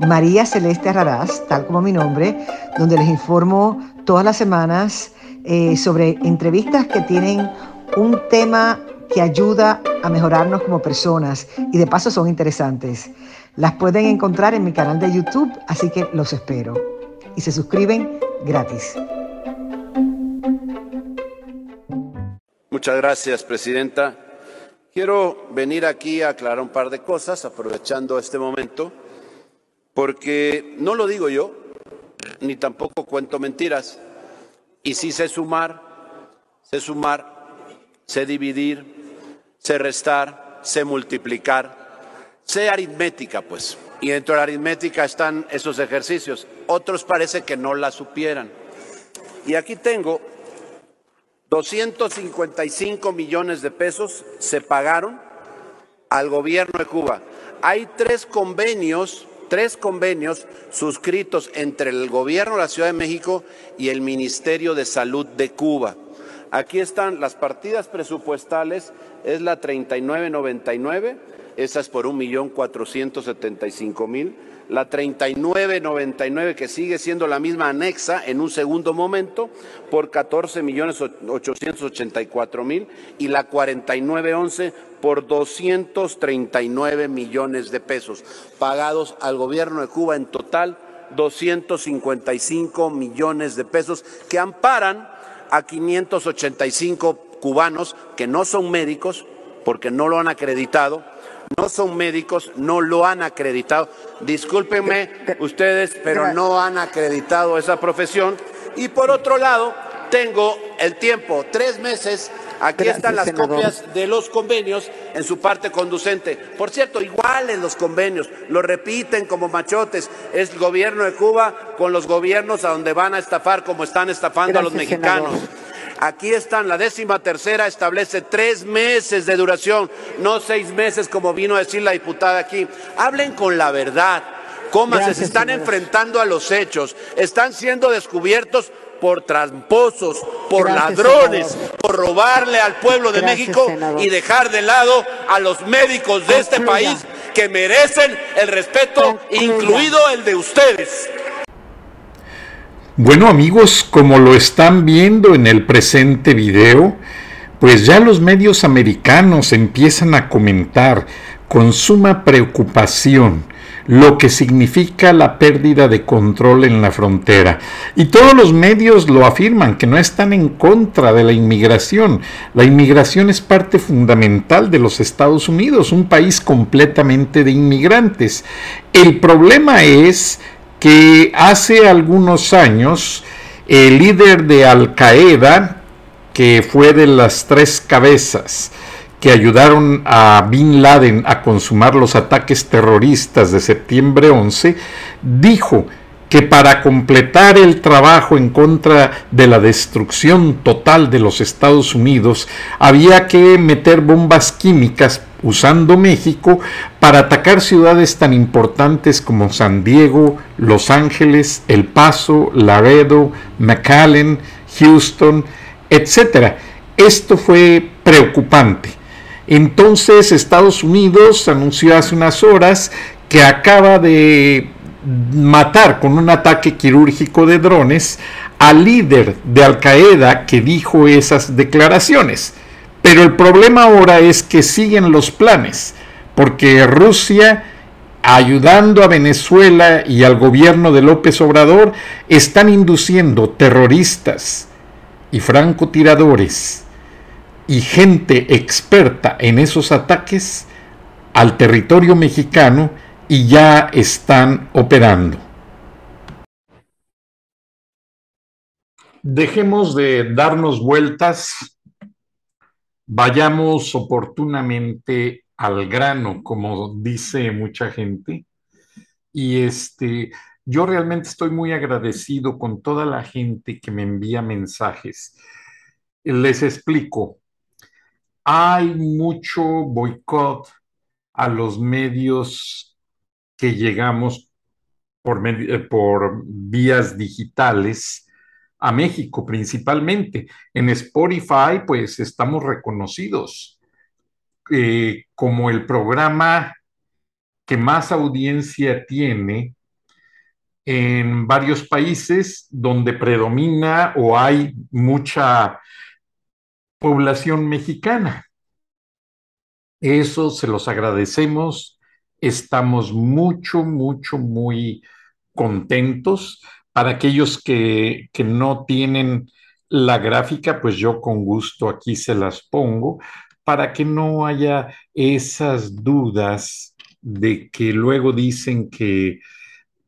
María Celeste Raraz, tal como mi nombre, donde les informo todas las semanas eh, sobre entrevistas que tienen un tema que ayuda a mejorarnos como personas y de paso son interesantes. Las pueden encontrar en mi canal de YouTube, así que los espero. Y se suscriben gratis. Muchas gracias, Presidenta. Quiero venir aquí a aclarar un par de cosas, aprovechando este momento, porque no lo digo yo, ni tampoco cuento mentiras, y sí sé sumar, sé sumar, sé dividir, sé restar, sé multiplicar, sé aritmética, pues. Y dentro de la aritmética están esos ejercicios. Otros parece que no la supieran. Y aquí tengo 255 millones de pesos se pagaron al gobierno de Cuba. Hay tres convenios, tres convenios suscritos entre el gobierno de la Ciudad de México y el Ministerio de Salud de Cuba. Aquí están las partidas presupuestales, es la 3999, esa es por un millón cuatrocientos setenta y cinco mil la 3999 que sigue siendo la misma anexa en un segundo momento por 14 millones 884 mil y la 4911 por 239 millones de pesos pagados al gobierno de Cuba en total 255 millones de pesos que amparan a 585 cubanos que no son médicos porque no lo han acreditado no son médicos, no lo han acreditado. Discúlpenme ustedes, pero no han acreditado esa profesión. Y por otro lado, tengo el tiempo, tres meses. Aquí están las copias de los convenios en su parte conducente. Por cierto, igual en los convenios, lo repiten como machotes. Es el gobierno de Cuba con los gobiernos a donde van a estafar como están estafando a los mexicanos. Aquí están, la décima tercera establece tres meses de duración, no seis meses como vino a decir la diputada aquí. Hablen con la verdad. ¿Cómo se están enfrentando a los hechos, están siendo descubiertos por tramposos, por ladrones, por robarle al pueblo de México y dejar de lado a los médicos de este país que merecen el respeto, incluido el de ustedes. Bueno amigos, como lo están viendo en el presente video, pues ya los medios americanos empiezan a comentar con suma preocupación lo que significa la pérdida de control en la frontera. Y todos los medios lo afirman, que no están en contra de la inmigración. La inmigración es parte fundamental de los Estados Unidos, un país completamente de inmigrantes. El problema es que hace algunos años el líder de Al Qaeda, que fue de las tres cabezas que ayudaron a Bin Laden a consumar los ataques terroristas de septiembre 11, dijo que para completar el trabajo en contra de la destrucción total de los Estados Unidos había que meter bombas químicas usando México para atacar ciudades tan importantes como San Diego, Los Ángeles, El Paso, Laredo, McAllen, Houston, etc. Esto fue preocupante. Entonces Estados Unidos anunció hace unas horas que acaba de matar con un ataque quirúrgico de drones al líder de Al Qaeda que dijo esas declaraciones. Pero el problema ahora es que siguen los planes, porque Rusia, ayudando a Venezuela y al gobierno de López Obrador, están induciendo terroristas y francotiradores y gente experta en esos ataques al territorio mexicano y ya están operando. Dejemos de darnos vueltas vayamos oportunamente al grano, como dice mucha gente. Y este, yo realmente estoy muy agradecido con toda la gente que me envía mensajes. Les explico, hay mucho boicot a los medios que llegamos por, eh, por vías digitales a México principalmente. En Spotify, pues estamos reconocidos eh, como el programa que más audiencia tiene en varios países donde predomina o hay mucha población mexicana. Eso se los agradecemos. Estamos mucho, mucho, muy contentos. Para aquellos que, que no tienen la gráfica, pues yo con gusto aquí se las pongo para que no haya esas dudas de que luego dicen que,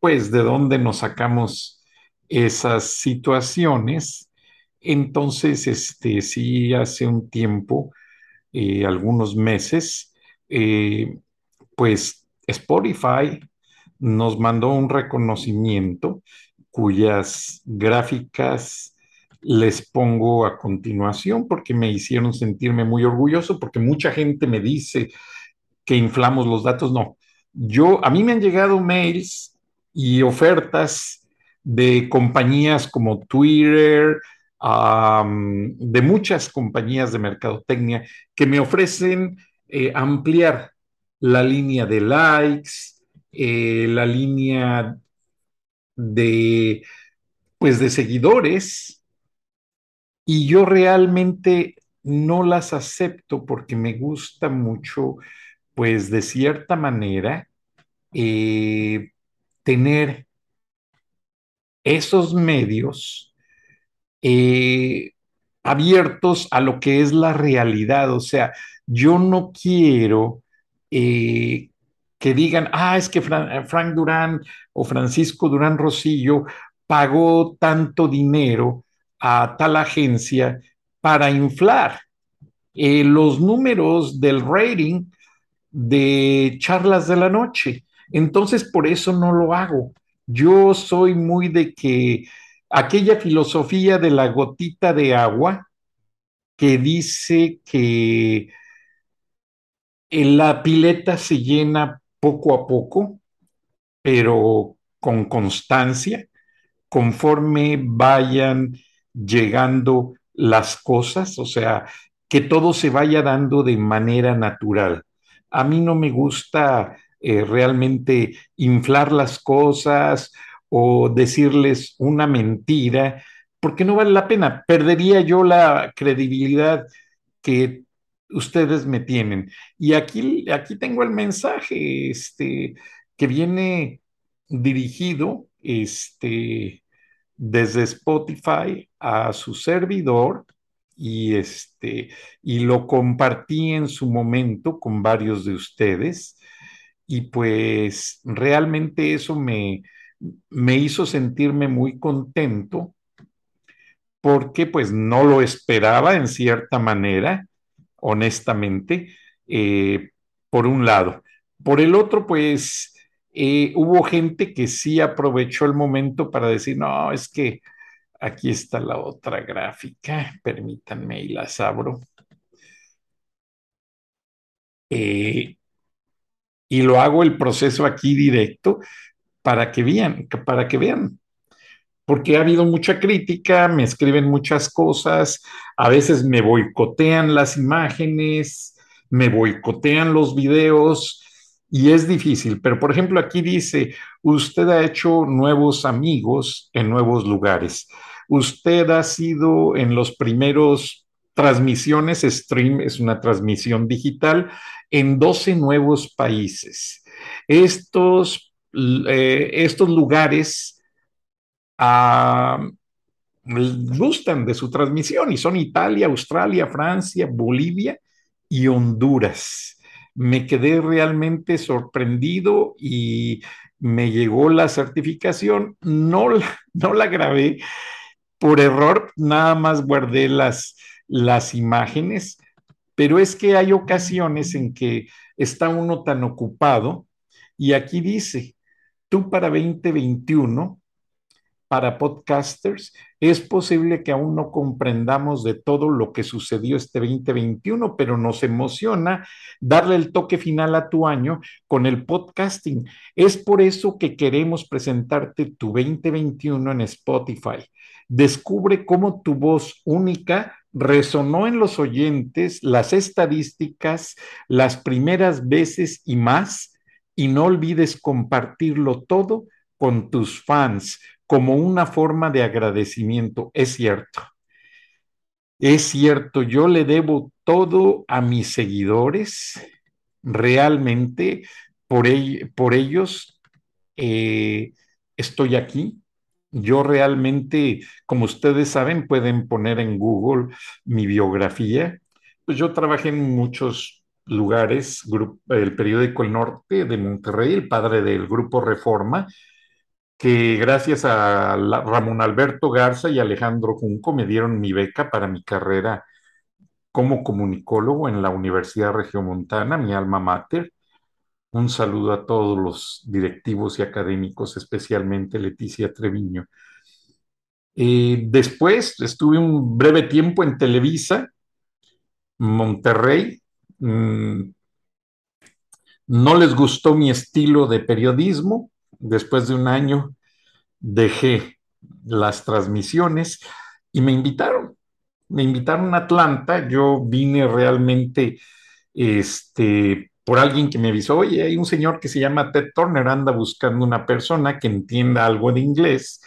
pues, de dónde nos sacamos esas situaciones. Entonces, este, sí, hace un tiempo, eh, algunos meses, eh, pues Spotify nos mandó un reconocimiento cuyas gráficas les pongo a continuación porque me hicieron sentirme muy orgulloso, porque mucha gente me dice que inflamos los datos. No, yo, a mí me han llegado mails y ofertas de compañías como Twitter, de muchas compañías de mercadotecnia que me ofrecen eh, ampliar la línea de likes, eh, la línea de, pues, de seguidores, y yo realmente no las acepto porque me gusta mucho, pues, de cierta manera, eh, tener esos medios eh, abiertos a lo que es la realidad. O sea, yo no quiero eh, que digan, ah, es que Frank Durán o Francisco Durán Rosillo pagó tanto dinero a tal agencia para inflar eh, los números del rating de charlas de la noche. Entonces, por eso no lo hago. Yo soy muy de que aquella filosofía de la gotita de agua que dice que la pileta se llena poco a poco, pero con constancia, conforme vayan llegando las cosas, o sea, que todo se vaya dando de manera natural. A mí no me gusta eh, realmente inflar las cosas o decirles una mentira, porque no vale la pena. Perdería yo la credibilidad que ustedes me tienen. Y aquí, aquí tengo el mensaje este, que viene dirigido este, desde Spotify a su servidor y, este, y lo compartí en su momento con varios de ustedes. Y pues realmente eso me, me hizo sentirme muy contento porque pues no lo esperaba en cierta manera honestamente, eh, por un lado. Por el otro, pues eh, hubo gente que sí aprovechó el momento para decir, no, es que aquí está la otra gráfica, permítanme y las abro. Eh, y lo hago el proceso aquí directo para que vean, para que vean porque ha habido mucha crítica, me escriben muchas cosas, a veces me boicotean las imágenes, me boicotean los videos y es difícil. Pero, por ejemplo, aquí dice, usted ha hecho nuevos amigos en nuevos lugares. Usted ha sido en los primeros transmisiones, stream es una transmisión digital, en 12 nuevos países. Estos, eh, estos lugares gustan de su transmisión y son Italia, Australia, Francia, Bolivia y Honduras. Me quedé realmente sorprendido y me llegó la certificación. No, no la grabé por error, nada más guardé las, las imágenes, pero es que hay ocasiones en que está uno tan ocupado y aquí dice, tú para 2021 para podcasters, es posible que aún no comprendamos de todo lo que sucedió este 2021, pero nos emociona darle el toque final a tu año con el podcasting. Es por eso que queremos presentarte tu 2021 en Spotify. Descubre cómo tu voz única resonó en los oyentes, las estadísticas, las primeras veces y más, y no olvides compartirlo todo con tus fans como una forma de agradecimiento. Es cierto. Es cierto, yo le debo todo a mis seguidores. Realmente, por, ellos eh, estoy aquí. Yo realmente, como ustedes saben, pueden poner en Google mi biografía. Pues yo trabajé en muchos lugares, el periódico El Norte de Monterrey, el padre del grupo Reforma, que gracias a Ramón Alberto Garza y Alejandro Junco me dieron mi beca para mi carrera como comunicólogo en la Universidad Regiomontana, mi alma mater. Un saludo a todos los directivos y académicos, especialmente Leticia Treviño. Eh, después estuve un breve tiempo en Televisa, Monterrey. Mm, no les gustó mi estilo de periodismo, después de un año dejé las transmisiones y me invitaron. Me invitaron a Atlanta. Yo vine realmente este, por alguien que me avisó, oye, hay un señor que se llama Ted Turner, anda buscando una persona que entienda algo de inglés,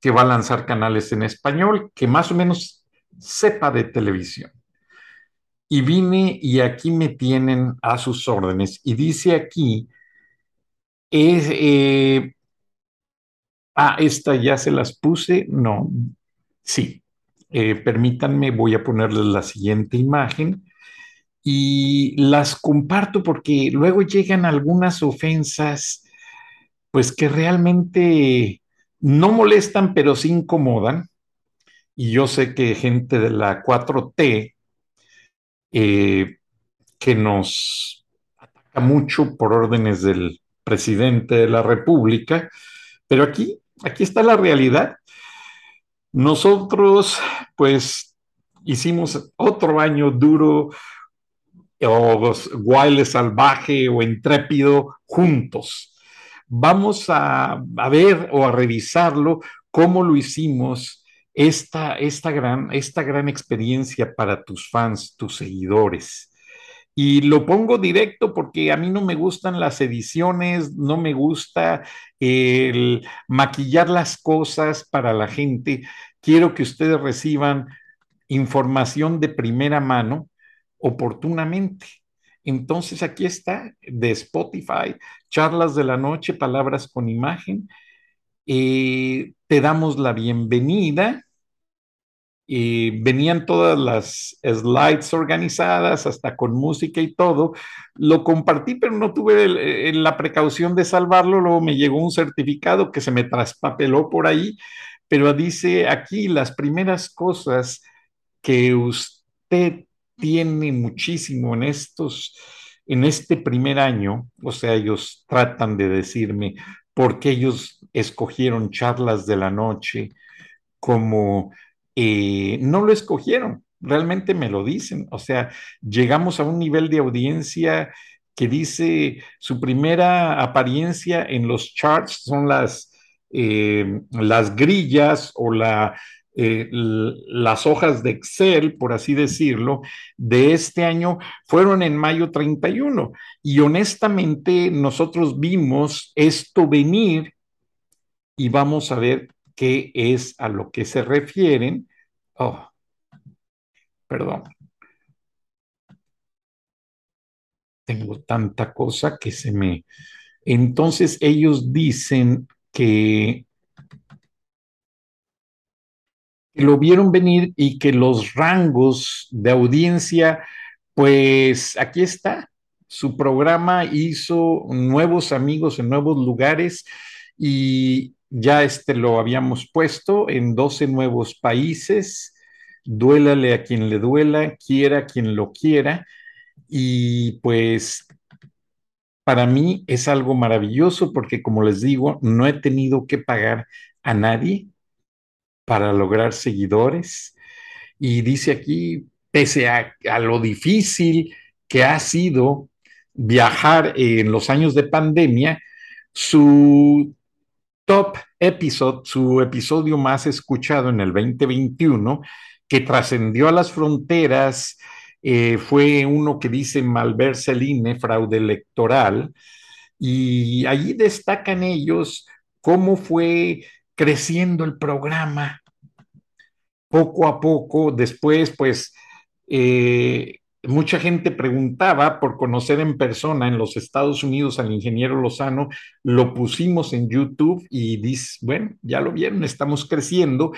que va a lanzar canales en español, que más o menos sepa de televisión. Y vine y aquí me tienen a sus órdenes. Y dice aquí eh, ah, esta ya se las puse. No, sí. Eh, permítanme, voy a ponerles la siguiente imagen y las comparto porque luego llegan algunas ofensas, pues que realmente no molestan, pero sí incomodan. Y yo sé que gente de la 4T eh, que nos ataca mucho por órdenes del presidente de la República, pero aquí, aquí está la realidad. Nosotros, pues, hicimos otro año duro o guaile salvaje o intrépido juntos. Vamos a, a, ver o a revisarlo cómo lo hicimos esta, esta, gran, esta gran experiencia para tus fans, tus seguidores. Y lo pongo directo porque a mí no me gustan las ediciones, no me gusta el maquillar las cosas para la gente. Quiero que ustedes reciban información de primera mano oportunamente. Entonces aquí está de Spotify, charlas de la noche, palabras con imagen. Eh, te damos la bienvenida y venían todas las slides organizadas, hasta con música y todo. Lo compartí, pero no tuve la precaución de salvarlo. Luego me llegó un certificado que se me traspapeló por ahí, pero dice aquí las primeras cosas que usted tiene muchísimo en estos, en este primer año. O sea, ellos tratan de decirme por qué ellos escogieron charlas de la noche como eh, no lo escogieron, realmente me lo dicen. O sea, llegamos a un nivel de audiencia que dice su primera apariencia en los charts son las, eh, las grillas o la, eh, las hojas de Excel, por así decirlo, de este año fueron en mayo 31. Y honestamente nosotros vimos esto venir y vamos a ver qué es a lo que se refieren. Oh, perdón. Tengo tanta cosa que se me... Entonces ellos dicen que lo vieron venir y que los rangos de audiencia, pues aquí está. Su programa hizo nuevos amigos en nuevos lugares y ya este lo habíamos puesto en 12 nuevos países, duélale a quien le duela, quiera a quien lo quiera, y pues para mí es algo maravilloso porque, como les digo, no he tenido que pagar a nadie para lograr seguidores. Y dice aquí, pese a, lo difícil que ha sido viajar en los años de pandemia, su top episode, su episodio más escuchado en el 2021, que trascendió a las fronteras, eh, fue uno que dice malverse fraude electoral, y allí destacan ellos cómo fue creciendo el programa poco a poco. Después, pues, eh, mucha gente preguntaba por conocer en persona en los Estados Unidos al ingeniero Lozano, lo pusimos en YouTube y dice, bueno, ya lo vieron, estamos creciendo.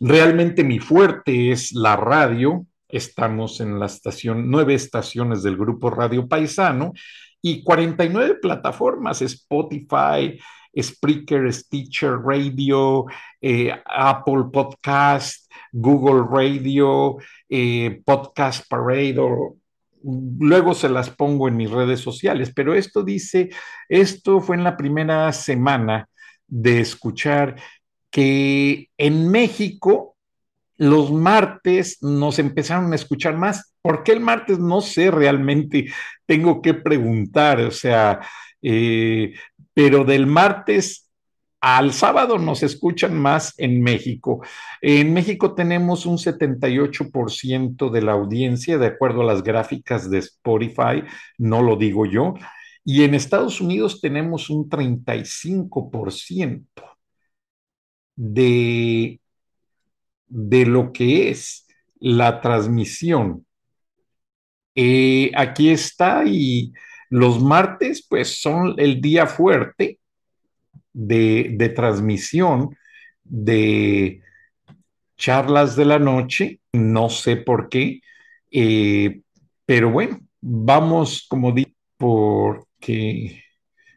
Realmente mi fuerte es la radio, Estamos en la estación, nueve estaciones del grupo Radio Paisano y 49 plataformas, Spotify, Spreaker, Stitcher Radio, eh, Apple Podcast, Google Radio, eh, Podcast Parade, luego se las pongo en mis redes sociales, pero esto dice, esto fue en la primera semana de escuchar que en México los martes nos empezaron a escuchar más. ¿Por qué el martes? No sé realmente, tengo que preguntar, o sea, eh, pero del martes al sábado nos escuchan más en México. En México tenemos un 78% de la audiencia, de acuerdo a las gráficas de Spotify, no lo digo yo, y en Estados Unidos tenemos un 35% de de lo que es la transmisión. Eh, aquí está y los martes pues son el día fuerte de, transmisión de charlas de la noche, no sé por qué, eh, pero bueno, vamos como digo, porque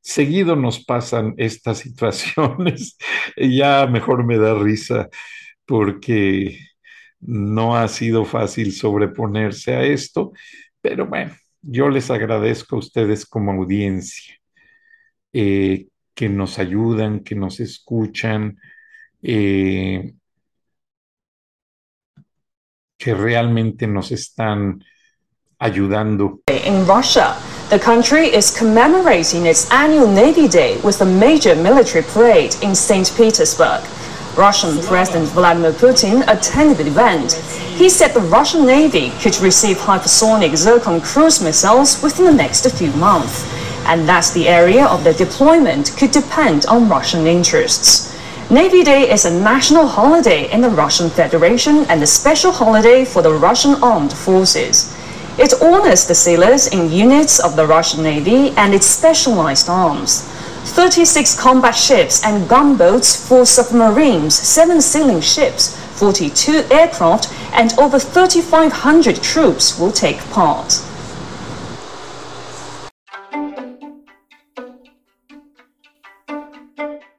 seguido nos pasan estas situaciones, ya mejor me da risa porque no ha sido fácil sobreponerse a esto, pero bueno, yo les agradezco a ustedes como audiencia. Eh, que nos ayudan, que nos escuchan, eh, que realmente nos están ayudando. In Russia, the country is commemorating its annual Navy Day with a major military parade in St. Petersburg. Russian President Vladimir Putin attended the event. He said the Russian Navy could receive hypersonic Zircon cruise missiles within the next few months, and that the area of their deployment could depend on Russian interests. Navy Day is a national holiday in the Russian Federation and a special holiday for the Russian armed forces. It honors the sailors in units of the Russian Navy and its specialized arms. 36 combat ships and gunboats, 4 submarines, 7 sailing ships, 42 aircraft, and over 3,500 troops will take part.